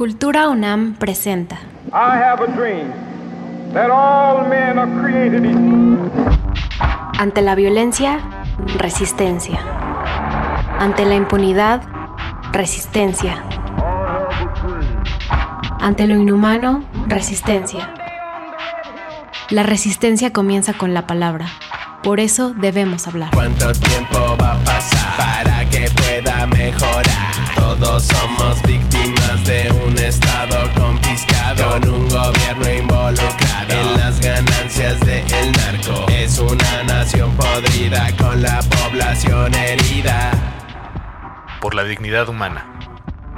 Cultura UNAM presenta. I have a dream that all men are created equal. Ante la violencia, resistencia. Ante la impunidad, resistencia. Ante lo inhumano, resistencia. La resistencia comienza con la palabra. Por eso debemos hablar. ¿Cuánto tiempo va a pasar para que pueda mejorar? Todos somos víctimas de un estado confiscado con un gobierno involucrado en las ganancias del narco. Es una nación podrida con la población herida. Por la dignidad humana.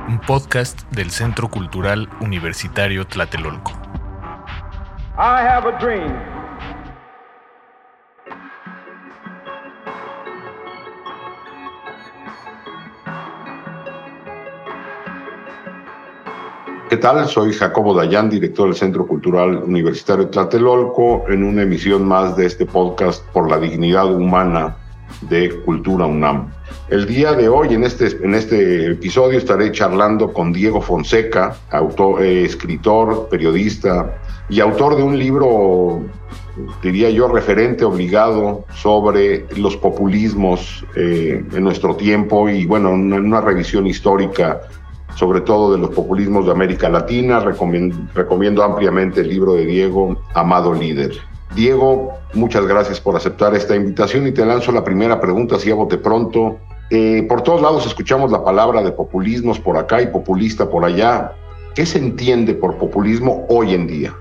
Un podcast del Centro Cultural Universitario Tlatelolco. I have a dream Soy Jacobo Dayan, director del Centro Cultural Universitario Tlatelolco, en una emisión más de este podcast por la dignidad humana de Cultura UNAM. El día de hoy, en este, en este episodio, estaré charlando con Diego Fonseca, autor, eh, escritor, periodista y autor de un libro, diría yo, referente obligado sobre los populismos eh, en nuestro tiempo y, bueno, una, una revisión histórica sobre todo de los populismos de América Latina. Recomiendo, ampliamente el libro de Diego, Amado Líder. Diego, muchas gracias por aceptar esta invitación y te lanzo la primera pregunta, si a bote pronto. Eh, por todos lados escuchamos la palabra de populismos por acá y populista por allá. ¿Qué se entiende por populismo hoy en día?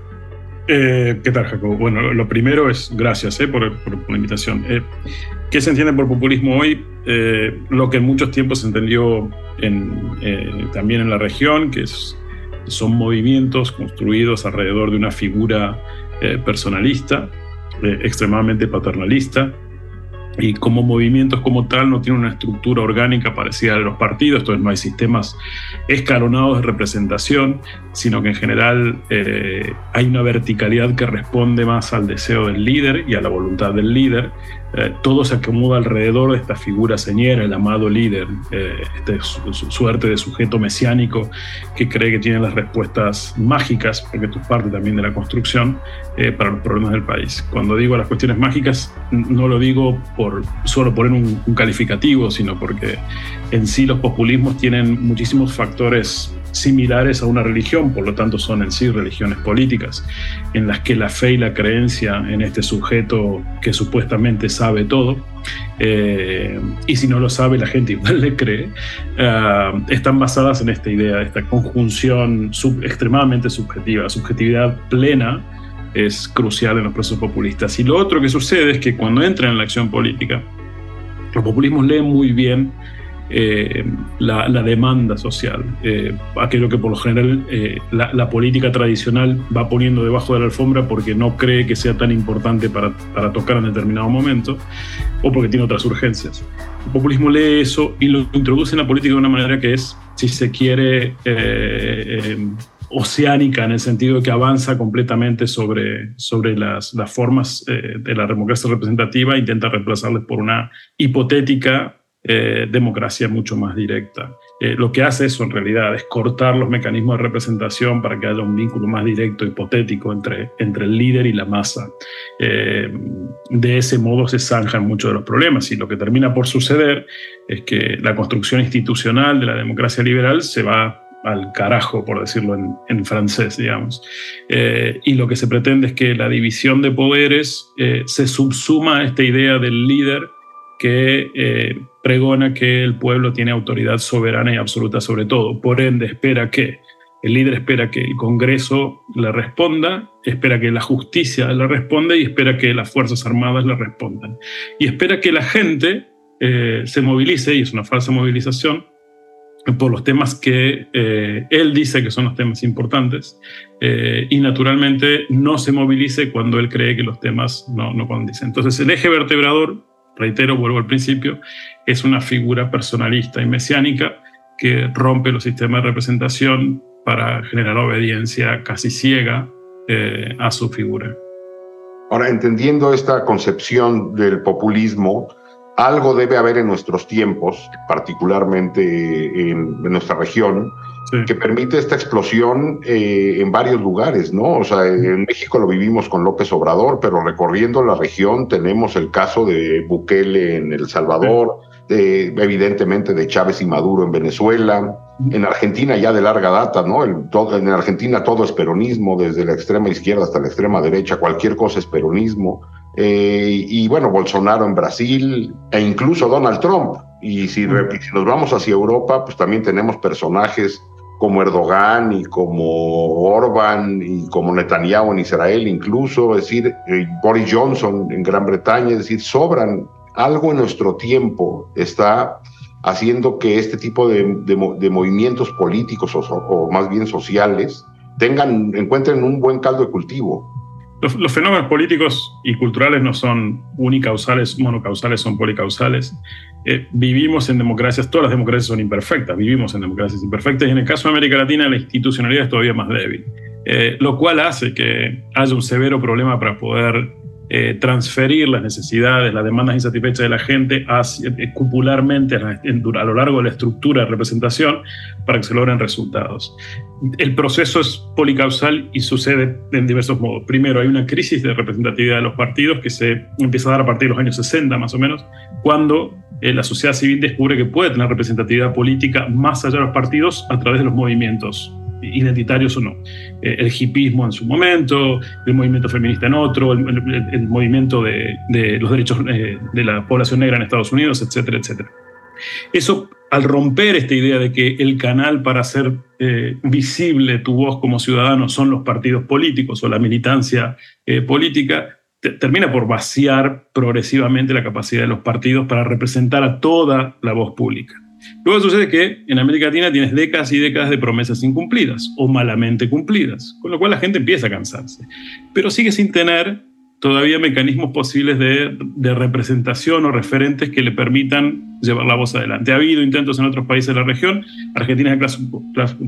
Eh, ¿Qué tal, Jacobo? Bueno, lo primero es gracias eh, por, por, por, la invitación. Eh, ¿Qué se entiende por populismo hoy? Eh, lo que en muchos tiempos se entendió en, eh, también en la región, que es, son movimientos construidos alrededor de una figura personalista, extremadamente paternalista, y como movimientos como tal no tienen una estructura orgánica parecida a los partidos, entonces no hay sistemas escalonados de representación, sino que en general eh, hay una verticalidad que responde más al deseo del líder y a la voluntad del líder. Eh, todo se acomoda alrededor de esta figura señera, el amado líder, eh, su suerte de sujeto mesiánico que cree que tiene las respuestas mágicas, porque es parte también de la construcción, para los problemas del país. Cuando digo las cuestiones mágicas, no lo digo por solo poner un, calificativo, sino porque en sí los populismos tienen muchísimos factores similares a una religión, por lo tanto son en sí religiones políticas, en las que la fe y la creencia en este sujeto que supuestamente sabe todo, eh, y si no lo sabe la gente igual le cree, uh, están basadas en esta idea, de esta conjunción extremadamente subjetiva, subjetividad plena es crucial en los procesos populistas. Y lo otro que sucede es que cuando entran en la acción política, los populismos leen muy bien eh, la, la, demanda social, eh, aquello que por lo general eh, la, la, política tradicional va poniendo debajo de la alfombra porque no cree que sea tan importante para, para tocar en determinado momento o porque tiene otras urgencias. El populismo lee eso y lo introduce en la política de una manera que es, si se quiere, oceánica en el sentido de que avanza completamente sobre, sobre las, las formas eh, de la democracia representativa, intenta reemplazarles por una hipotética eh, democracia mucho más directa. Eh, lo que hace eso en realidad es cortar los mecanismos de representación para que haya un vínculo más directo, hipotético entre, entre el líder y la masa. Eh, de ese modo se zanjan muchos de los problemas y lo que termina por suceder es que la construcción institucional de la democracia liberal se va al carajo, por decirlo en, francés, digamos. Eh, y lo que se pretende es que la división de poderes se subsuma a esta idea del líder que eh, pregona que el pueblo tiene autoridad soberana y absoluta sobre todo. Por ende, espera que el líder espera que el Congreso le responda, espera que la justicia le responda y espera que las Fuerzas Armadas le respondan. Y espera que la gente se movilice, y es una falsa movilización, por los temas que eh, él dice que son los temas importantes eh, y naturalmente no se movilice cuando él cree que los temas no, no condicen. Entonces el eje vertebrador, reitero, vuelvo al principio, es una figura personalista y mesiánica que rompe los sistemas de representación para generar obediencia casi ciega eh, a su figura. Ahora, entendiendo esta concepción del populismo, algo debe haber en nuestros tiempos, particularmente en, en nuestra región, que permite esta explosión eh, en varios lugares, ¿no? O sea, en México lo vivimos con López Obrador, pero recorriendo la región tenemos el caso de Bukele en El Salvador, evidentemente de Chávez y Maduro en Venezuela, en Argentina ya de larga data, ¿no? El, todo, en Argentina todo es peronismo, desde la extrema izquierda hasta la extrema derecha, cualquier cosa es peronismo. Eh, y bueno, Bolsonaro en Brasil e incluso Donald Trump. Y si, si, nos vamos hacia Europa, pues también tenemos personajes como Erdogan y como Orban y como Netanyahu en Israel incluso, decir, eh, Boris Johnson en Gran Bretaña, es decir, sobran. Algo en nuestro tiempo está haciendo que este tipo de, de, movimientos políticos o, o, más bien sociales tengan, encuentren un buen caldo de cultivo. Los, fenómenos políticos y culturales no son unicausales, monocausales, son policausales. Eh, vivimos en democracias, todas las democracias son imperfectas, vivimos en democracias imperfectas y en el caso de América Latina la institucionalidad es todavía más débil, eh, lo cual hace que haya un severo problema para poder eh, transferir las necesidades, las demandas insatisfechas de la gente hacia, eh, cupularmente a, a, lo largo de la estructura de representación para que se logren resultados. El proceso es policausal y sucede en diversos modos. Primero, hay una crisis de representatividad de los partidos que se empieza a dar a partir de los años 60 más o menos, cuando eh, la sociedad civil descubre que puede tener representatividad política más allá de los partidos a través de los movimientos identitarios o no. Eh, el hipismo en su momento, el movimiento feminista en otro, el, movimiento de, los derechos eh, de la población negra en Estados Unidos, etcétera, etcétera. Eso, al romper esta idea de que el canal para hacer eh, visible tu voz como ciudadano son los partidos políticos o la militancia política, termina por vaciar progresivamente la capacidad de los partidos para representar a toda la voz pública. Luego sucede que en América Latina tienes décadas y décadas de promesas incumplidas o malamente cumplidas, con lo cual la gente empieza a cansarse, pero sigue sin tener todavía mecanismos posibles de, representación o referentes que le permitan llevar la voz adelante. Ha habido intentos en otros países de la región, Argentina,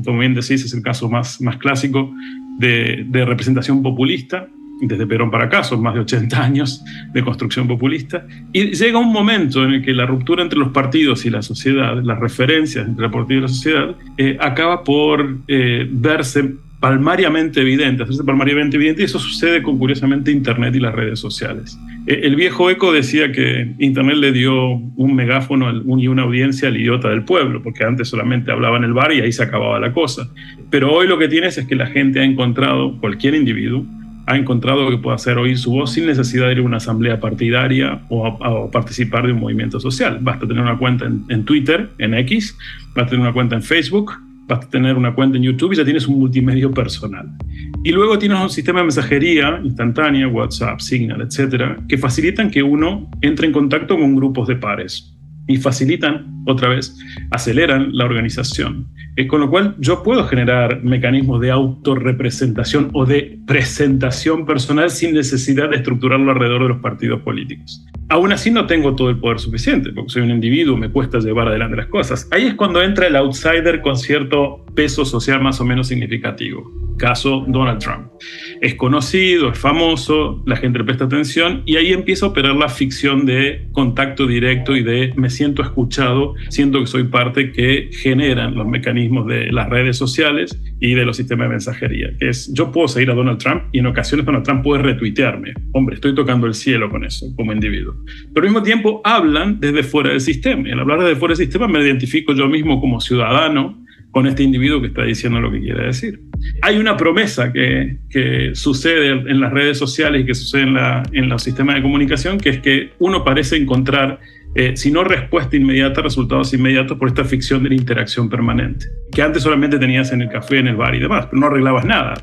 como bien decís, es el caso más, más clásico de representación populista, desde Perón para acá, son más de 80 años de construcción populista, y llega un momento en el que la ruptura entre los partidos y la sociedad, las referencias entre el partido y la sociedad, eh, acaba por eh, verse palmariamente evidente, hacerse palmariamente evidente, y eso sucede con, curiosamente, Internet y las redes sociales. Eh, el viejo Eco decía que Internet le dio un megáfono y una audiencia al idiota del pueblo, porque antes solamente hablaba en el bar y ahí se acababa la cosa. Pero hoy lo que tienes es que la gente ha encontrado, cualquier individuo, ha encontrado que puede hacer oír su voz sin necesidad de ir a una asamblea partidaria o, participar de un movimiento social. Basta tener una cuenta en, Twitter, en X, basta tener una cuenta en Facebook, basta tener una cuenta en YouTube y ya tienes un multimedio personal. Y luego tienes un sistema de mensajería instantánea, WhatsApp, Signal, etcétera, que facilitan que uno entre en contacto con grupos de pares y facilitan, otra vez, aceleran la organización. Eh, con lo cual yo puedo generar mecanismos de autorrepresentación o de presentación personal sin necesidad de estructurarlo alrededor de los partidos políticos. Aún así no tengo todo el poder suficiente, porque soy un individuo, me cuesta llevar adelante las cosas. Ahí es cuando entra el outsider con cierto peso social más o menos significativo. Caso Donald Trump. Es conocido, es famoso, la gente le presta atención y ahí empieza a operar la ficción de contacto directo y de me siento escuchado, siento que soy parte que generan los mecanismos de las redes sociales y de los sistemas de mensajería. Es, yo puedo seguir a Donald Trump y en ocasiones Donald Trump puede retuitearme. Hombre, estoy tocando el cielo con eso como individuo. Pero al mismo tiempo hablan desde fuera del sistema. Y al hablar desde fuera del sistema me identifico yo mismo como ciudadano con este individuo que está diciendo lo que quiere decir. Hay una promesa que, que sucede en las redes sociales y que sucede en, la, en los sistemas de comunicación, que es que uno parece encontrar eh, si no respuesta inmediata, resultados inmediatos por esta ficción de la interacción permanente, que antes solamente tenías en el café, en el bar y demás, pero no arreglabas nada.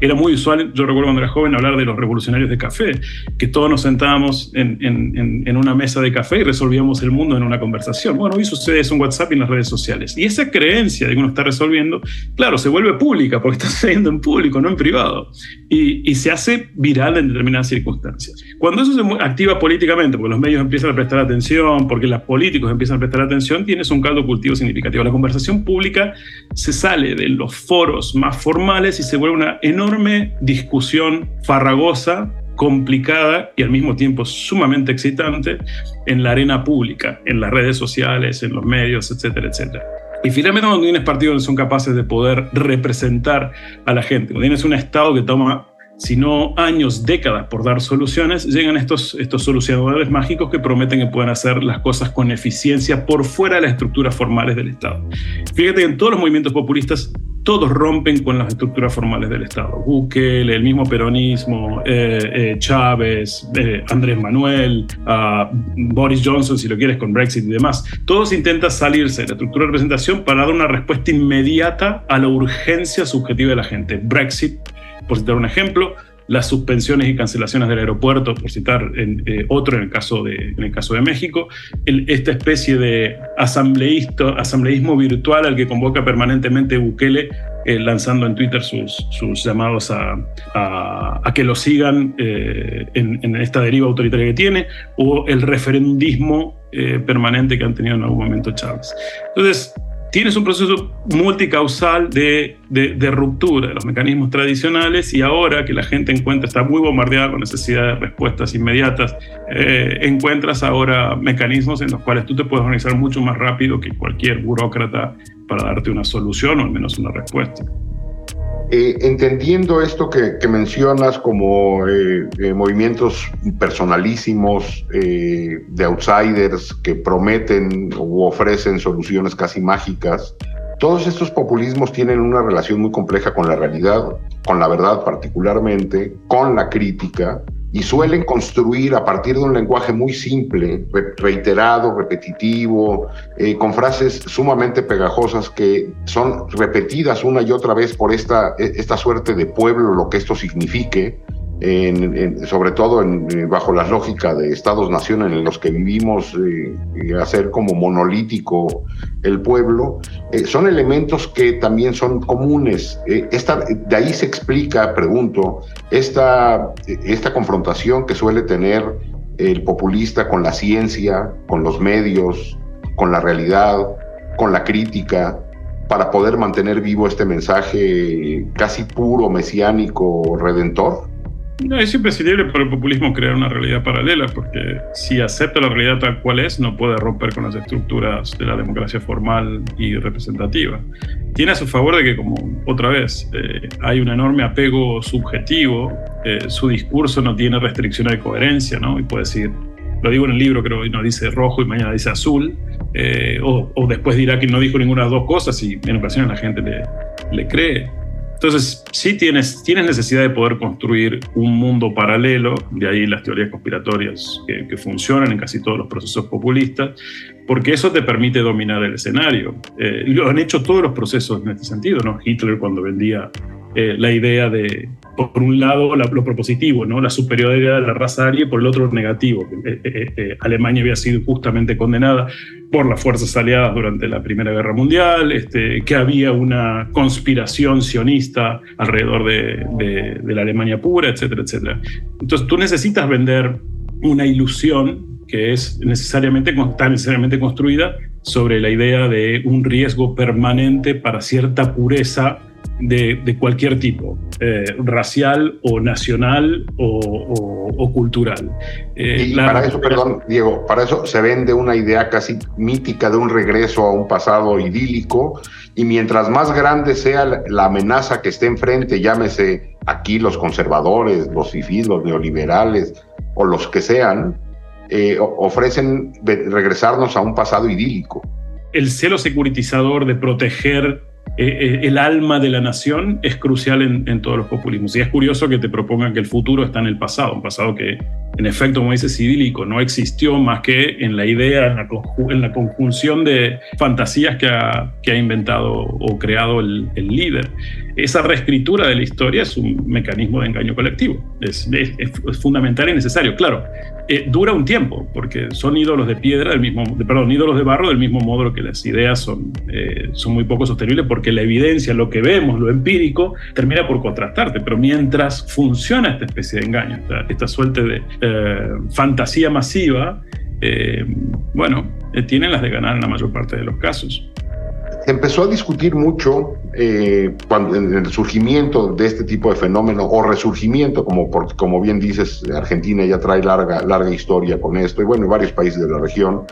Era muy usual, yo recuerdo cuando era joven, hablar de los revolucionarios de café, que todos nos sentábamos en, en, en una mesa de café y resolvíamos el mundo en una conversación. Bueno, hoy sucede eso en WhatsApp y en las redes sociales. Y esa creencia de que uno está resolviendo, claro, se vuelve pública porque está sucediendo en público, no en privado, y, y se hace viral en determinadas circunstancias. Cuando eso se activa políticamente, porque los medios empiezan a prestar atención, porque los políticos empiezan a prestar atención, tienes un caldo cultivo significativo. La conversación pública se sale de los foros más formales y se vuelve una enorme discusión farragosa complicada y al mismo tiempo sumamente excitante en la arena pública, en las redes sociales, en los medios, etcétera, etcétera. Y finalmente cuando tienes partidos que son capaces de poder representar a la gente, cuando tienes un Estado que toma sino años, décadas por dar soluciones, llegan estos, estos solucionadores mágicos que prometen que pueden hacer las cosas con eficiencia por fuera de las estructuras formales del Estado. Fíjate que en todos los movimientos populistas todos rompen con las estructuras formales del Estado. Bukele, el mismo peronismo, eh, eh, Chávez, eh, Andrés Manuel, uh, Boris Johnson, si lo quieres, con Brexit y demás. Todos intentan salirse de la estructura de representación para dar una respuesta inmediata a la urgencia subjetiva de la gente. Brexit por citar un ejemplo, las suspensiones y cancelaciones del aeropuerto, por citar eh, otro en el caso de, en el caso de México, esta especie de asambleísmo virtual al que convoca permanentemente Bukele, eh, lanzando en Twitter sus, sus llamados a, a, que lo sigan eh, en, en, esta deriva autoritaria que tiene, o el referendismo permanente que han tenido en algún momento Chávez. Entonces, tienes un proceso multicausal de, de, ruptura de los mecanismos tradicionales y ahora que la gente encuentra, está muy bombardeada con necesidad de respuestas inmediatas, eh, encuentras ahora mecanismos en los cuales tú te puedes organizar mucho más rápido que cualquier burócrata para darte una solución o al menos una respuesta. Eh, entendiendo esto que, mencionas como eh, eh, movimientos personalísimos de outsiders que prometen u ofrecen soluciones casi mágicas, todos estos populismos tienen una relación muy compleja con la realidad, con la verdad particularmente, con la crítica y suelen construir a partir de un lenguaje muy simple, reiterado, repetitivo, eh, con frases sumamente pegajosas que son repetidas una y otra vez por esta, e, esta suerte de pueblo, lo que esto signifique, sobre todo en, bajo la lógica de estados-nación en los que vivimos, eh, hacer como monolítico el pueblo, eh, son elementos que también son comunes. Eh, esta, de ahí se explica, pregunto, esta, esta confrontación que suele tener el populista con la ciencia, con los medios, con la realidad, con la crítica, para poder mantener vivo este mensaje casi puro, mesiánico, redentor? No, es imprescindible para el populismo crear una realidad paralela, porque si acepta la realidad tal cual es, no puede romper con las estructuras de la democracia formal y representativa. Tiene a su favor de que, como otra vez, eh, hay un enorme apego subjetivo, eh, su discurso no tiene restricciones de coherencia, ¿no? Y puede decir, lo digo en el libro, creo que no dice rojo y mañana dice azul, eh, o, después dirá que no dijo ninguna de las dos cosas y en ocasiones la gente le, le cree. Entonces, sí tienes, tienes necesidad de poder construir un mundo paralelo, de ahí las teorías conspiratorias que, funcionan en casi todos los procesos populistas, porque eso te permite dominar el escenario. Eh, lo han hecho todos los procesos en este sentido, ¿no? Hitler cuando vendía eh, la idea de, por un lado, lo propositivo, ¿no? la superioridad de la raza aria, y por el otro, negativo. Eh, Alemania había sido justamente condenada por las fuerzas aliadas durante la Primera Guerra Mundial, este, que había una conspiración sionista alrededor de, de la Alemania pura, etcétera, etcétera. Entonces tú necesitas vender una ilusión que es necesariamente, está necesariamente construida sobre la idea de un riesgo permanente para cierta pureza de, cualquier tipo, eh, racial o nacional o, cultural. Eh, y para eso, perdón, Diego, para eso se vende una idea casi mítica de un regreso a un pasado idílico y mientras más grande sea la amenaza que esté enfrente, llámese aquí los conservadores, los fifís, los neoliberales o los que sean, eh, ofrecen regresarnos a un pasado idílico. El celo securitizador de proteger eh, eh, el alma de la nación es crucial en, todos los populismos. Y es curioso que te propongan que el futuro está en el pasado, un pasado que, en efecto, como dice idílico, no existió más que en la idea, en la, conjunción de fantasías que ha, inventado o creado el, líder. Esa reescritura de la historia es un mecanismo de engaño colectivo. Es fundamental y necesario. Claro, eh, dura un tiempo, porque son ídolos de piedra, del mismo, perdón, ídolos de barro, del mismo modo que las ideas son, eh, son muy poco sostenibles, porque la evidencia, lo que vemos, lo empírico, termina por contrastarte. Pero mientras funciona esta especie de engaño, esta, suerte de eh, fantasía masiva, bueno, tienen las de ganar en la mayor parte de los casos empezó a discutir mucho eh, cuando, en el surgimiento de este tipo de fenómeno o resurgimiento, como, como bien dices, Argentina ya trae larga, larga historia con esto, y bueno, varios países de la región,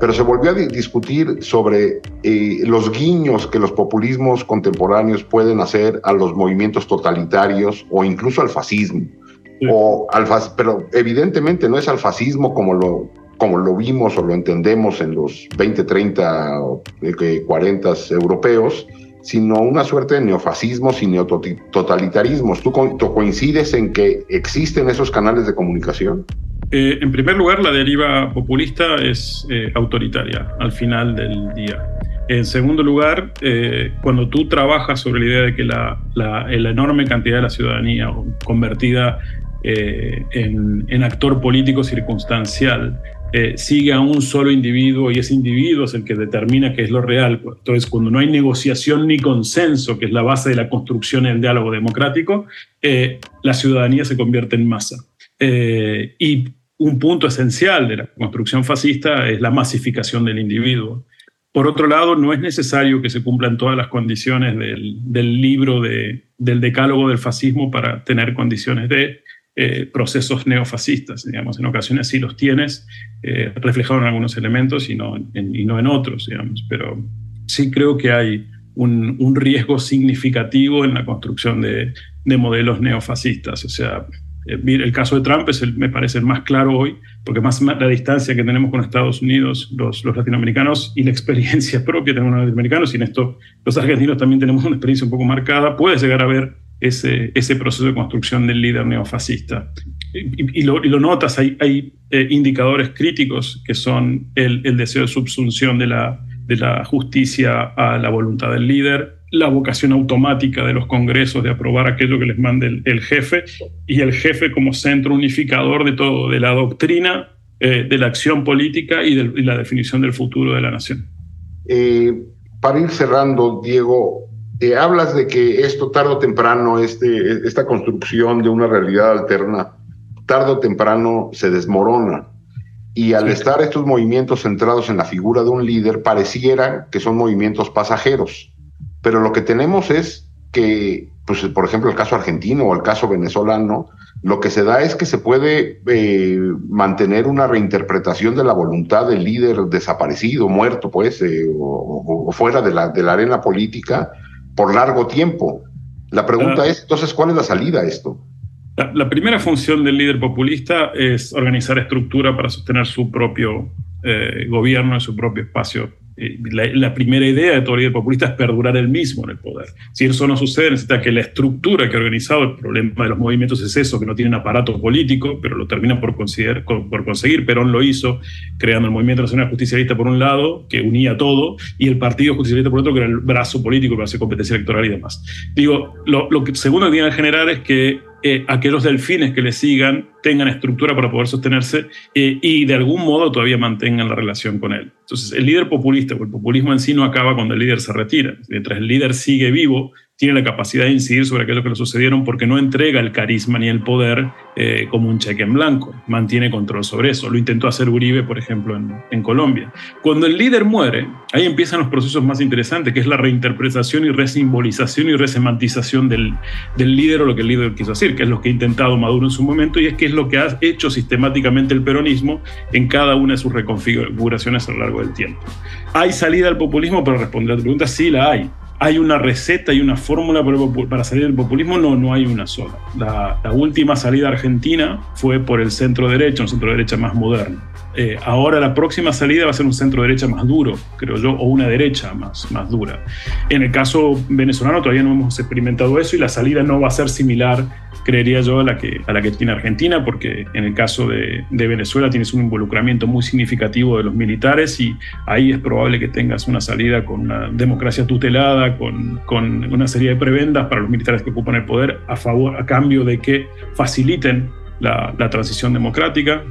pero se volvió a discutir sobre eh, los guiños que los populismos contemporáneos pueden hacer a los movimientos totalitarios o incluso al fascismo. O al, pero evidentemente no es al fascismo como lo, como lo vimos o lo entendemos en los 20, 30 o 40 europeos, sino una suerte de neofascismos y neototalitarismos. ¿Tú, coincides en que existen esos canales de comunicación? Eh, en primer lugar, la deriva populista es eh, autoritaria al final del día. En segundo lugar, eh, cuando tú trabajas sobre la idea de que la, enorme cantidad de la ciudadanía convertida en, actor político circunstancial eh, sigue a un solo individuo y ese individuo es el que determina qué es lo real. Entonces, cuando no hay negociación ni consenso, que es la base de la construcción del diálogo democrático, eh, la ciudadanía se convierte en masa. Eh, y un punto esencial de la construcción fascista es la masificación del individuo. Por otro lado, no es necesario que se cumplan todas las condiciones del, libro de, del decálogo del fascismo para tener condiciones de eh, procesos neofascistas, digamos, en ocasiones sí los tienes eh, en algunos elementos y no en, y no en otros, digamos, pero sí creo que hay un, un riesgo significativo en la construcción de, de modelos neofascistas, o sea, eh, el caso de Trump es el, me parece el más claro hoy, porque más la distancia que tenemos con Estados Unidos, los, los latinoamericanos, y la experiencia propia tenemos los latinoamericanos, y en esto los argentinos también tenemos una experiencia un poco marcada, puede llegar a ver ese, ese proceso de construcción del líder neofascista. Y, y, lo, y lo, notas, hay, hay eh, indicadores críticos que son el, el, deseo de subsunción de la, de la justicia a la voluntad del líder, la vocación automática de los congresos de aprobar aquello que les mande el, el jefe y el jefe como centro unificador de todo, de la doctrina, eh, de la acción política y, de, y, la definición del futuro de la nación. Eh, para ir cerrando, Diego, eh, hablas de que esto tarde o temprano, este, esta construcción de una realidad alterna, tarde o temprano se desmorona. Y al sí. estar estos movimientos centrados en la figura de un líder, pareciera que son movimientos pasajeros. Pero lo que tenemos es que, pues, por ejemplo, el caso argentino o el caso venezolano, lo que se da es que se puede eh, mantener una reinterpretación de la voluntad del líder desaparecido, muerto, pues, eh, o, o, fuera de la, de la arena política, por largo tiempo. La pregunta es, entonces, ¿cuál es la salida a esto? La, la, primera función del líder populista es organizar estructura para sostener su propio eh, gobierno en su propio espacio la, la, primera idea de todo líder populista es perdurar el mismo en el poder. Si eso no sucede, necesita que la estructura que ha organizado el problema de los movimientos es eso, que no tienen aparato político, pero lo terminan por, por conseguir. Perón lo hizo, creando el Movimiento Nacional Justicialista por un lado, que unía todo, y el Partido Justicialista por otro, que era el brazo político para hacer competencia electoral y demás. Digo, lo, que segundo que tiene que generar es que eh, aquellos delfines que le sigan tengan estructura para poder sostenerse eh, y de algún modo todavía mantengan la relación con él. Entonces, el líder populista, el populismo en sí no acaba cuando el líder se retira. Mientras el líder sigue vivo, tiene la capacidad de incidir sobre aquello que le sucedieron porque no entrega el carisma ni el poder eh, como un cheque en blanco, mantiene control sobre eso. Lo intentó hacer Uribe, por ejemplo, en, en, Colombia. Cuando el líder muere, ahí empiezan los procesos más interesantes, que es la reinterpretación y resimbolización y resemantización del, del líder o lo que el líder quiso decir, que es lo que ha intentado Maduro en su momento y es que es lo que ha hecho sistemáticamente el peronismo en cada una de sus reconfiguraciones a lo largo del tiempo. ¿Hay salida al populismo? Para responder a tu pregunta, sí la hay hay una receta y una fórmula para salir del populismo, no, no hay una sola. La, última salida argentina fue por el centro derecha, un centro derecha más moderno. Eh, ahora la próxima salida va a ser un centro derecha más duro, creo yo, o una derecha más, más dura. En el caso venezolano todavía no hemos experimentado eso y la salida no va a ser similar, creería yo, a la que, a la que tiene Argentina, porque en el caso de, Venezuela tienes un involucramiento muy significativo de los militares y ahí es probable que tengas una salida con una democracia tutelada, con, con una serie de prebendas para los militares que ocupan el poder a, favor, a cambio de que faciliten la, la transición democrática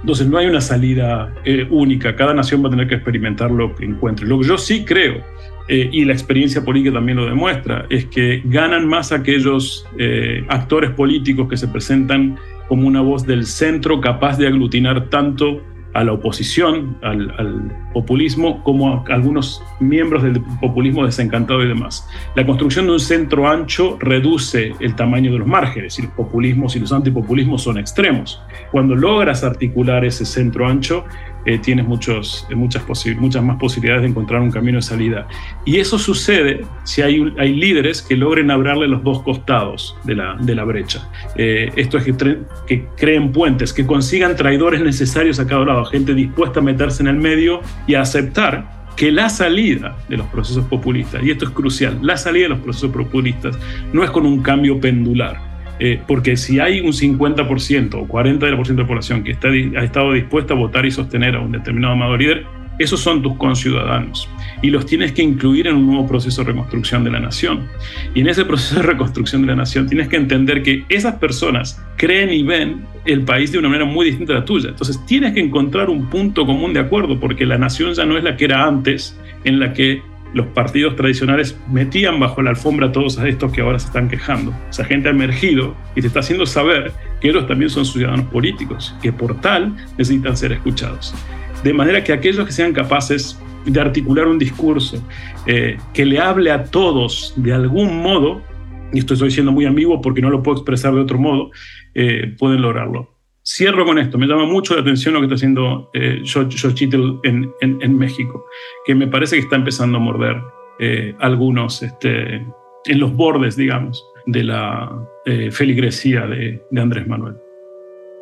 entonces no hay una salida eh, única, cada nación va a tener que experimentar lo que encuentre. Lo que yo sí creo, eh, y la experiencia política también lo demuestra, es que ganan más aquellos eh, actores políticos que se presentan como una voz del centro capaz de aglutinar tanto a la oposición, al, al, populismo, como a algunos miembros del populismo desencantado y demás. La construcción de un centro ancho reduce el tamaño de los márgenes y los populismos y los antipopulismos son extremos. Cuando logras articular ese centro ancho, eh, tienes muchos, muchas, muchas más posibilidades de encontrar un camino de salida. Y eso sucede si hay, líderes que logren hablarle los dos costados de la, brecha. esto es que, que creen puentes, que consigan traidores necesarios a cada lado, gente dispuesta a meterse en el medio y a aceptar que la salida de los procesos populistas, y esto es crucial, la salida de los procesos populistas no es con un cambio pendular, eh, porque si hay un 50% o 40% de la población que está, ha estado dispuesta a votar y sostener a un determinado amado líder, esos son tus conciudadanos y los tienes que incluir en un nuevo proceso de reconstrucción de la nación. Y en ese proceso de reconstrucción de la nación tienes que entender que esas personas creen y ven el país de una manera muy distinta a la tuya. Entonces tienes que encontrar un punto común de acuerdo porque la nación ya no es la que era antes, en la que los partidos tradicionales metían bajo la alfombra a todos estos que ahora se están quejando. Esa gente ha emergido y te está haciendo saber que ellos también son ciudadanos políticos, que por tal necesitan ser escuchados. De manera que aquellos que sean capaces de articular un discurso eh, que le hable a todos de algún modo, y esto estoy siendo muy ambiguo porque no lo puedo expresar de otro modo, eh, pueden lograrlo. Cierro con esto, me llama mucho la atención lo que está haciendo eh, George, Chittle en, en, México, que me parece que está empezando a morder eh, algunos este, en los bordes, digamos, de la feligresía de Andrés Manuel.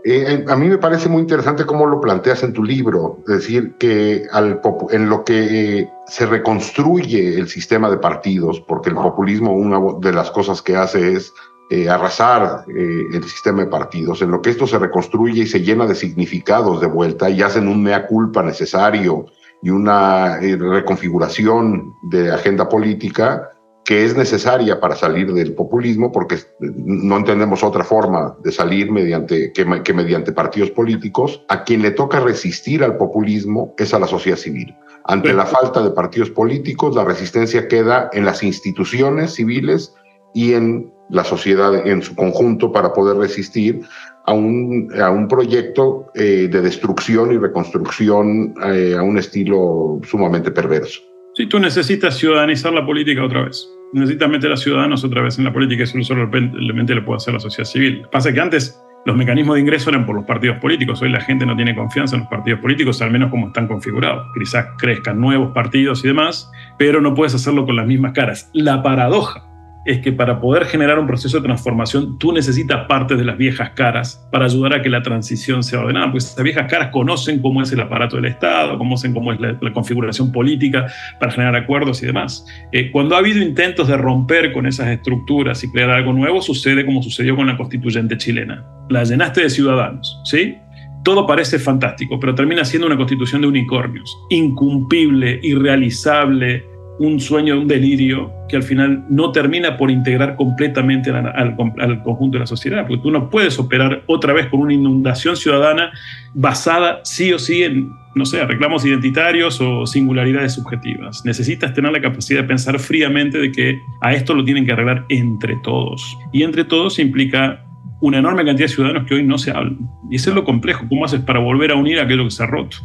Eh, a mí me parece muy interesante cómo lo planteas en tu libro, es decir, que al, en lo que eh, se reconstruye el sistema de partidos, porque el populismo una de las cosas que hace es eh, arrasar el sistema de partidos, en lo que esto se reconstruye y se llena de significados de vuelta y hacen un mea culpa necesario y una reconfiguración de agenda política, que es necesaria para salir del populismo, porque no entendemos otra forma de salir mediante, que, mediante partidos políticos. A quien le toca resistir al populismo es a la sociedad civil. Ante la falta de partidos políticos, la resistencia queda en las instituciones civiles y en la sociedad en su conjunto para poder resistir a un, a un proyecto eh, de destrucción y reconstrucción eh, a un estilo sumamente perverso. Sí, tú necesitas ciudadanizar la política otra vez. Necesitas meter a ciudadanos otra vez en la política, eso no solamente le puede hacer la sociedad civil. Pasa que antes los mecanismos de ingreso eran por los partidos políticos. Hoy la gente no tiene confianza en los partidos políticos, al menos como están configurados. Quizás crezcan nuevos partidos y demás, pero no puedes hacerlo con las mismas caras. La paradoja es que para poder generar un proceso de transformación, tú necesitas parte de las viejas caras para ayudar a que la transición sea ordenada, pues esas viejas caras conocen cómo es el aparato del Estado, conocen cómo es la, configuración política para generar acuerdos y demás. Eh, cuando ha habido intentos de romper con esas estructuras y crear algo nuevo, sucede como sucedió con la constituyente chilena. La llenaste de ciudadanos, ¿sí? Todo parece fantástico, pero termina siendo una constitución de unicornios, incumplible, irrealizable, un sueño, un delirio que al final no termina por integrar completamente al, conjunto de la sociedad, porque tú no puedes operar otra vez con una inundación ciudadana basada sí o sí en, no sé, reclamos identitarios o singularidades subjetivas. Necesitas tener la capacidad de pensar fríamente de que a esto lo tienen que arreglar entre todos. Y entre todos implica una enorme cantidad de ciudadanos que hoy no se hablan. Y eso es lo complejo. ¿Cómo haces para volver a unir aquello que se ha roto?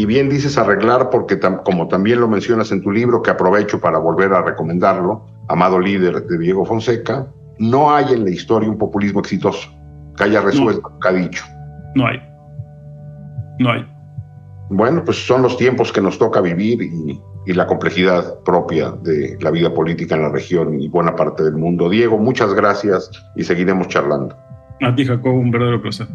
Y bien dices arreglar porque, como también lo mencionas en tu libro, que aprovecho para volver a recomendarlo, Amado Líder de Diego Fonseca, no hay en la historia un populismo exitoso que haya resuelto lo que ha dicho. No hay. No hay. Bueno, pues son los tiempos que nos toca vivir y, y la complejidad propia de la vida política en la región y buena parte del mundo. Diego, muchas gracias y seguiremos charlando. A ti, Jacob, un verdadero placer.